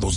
De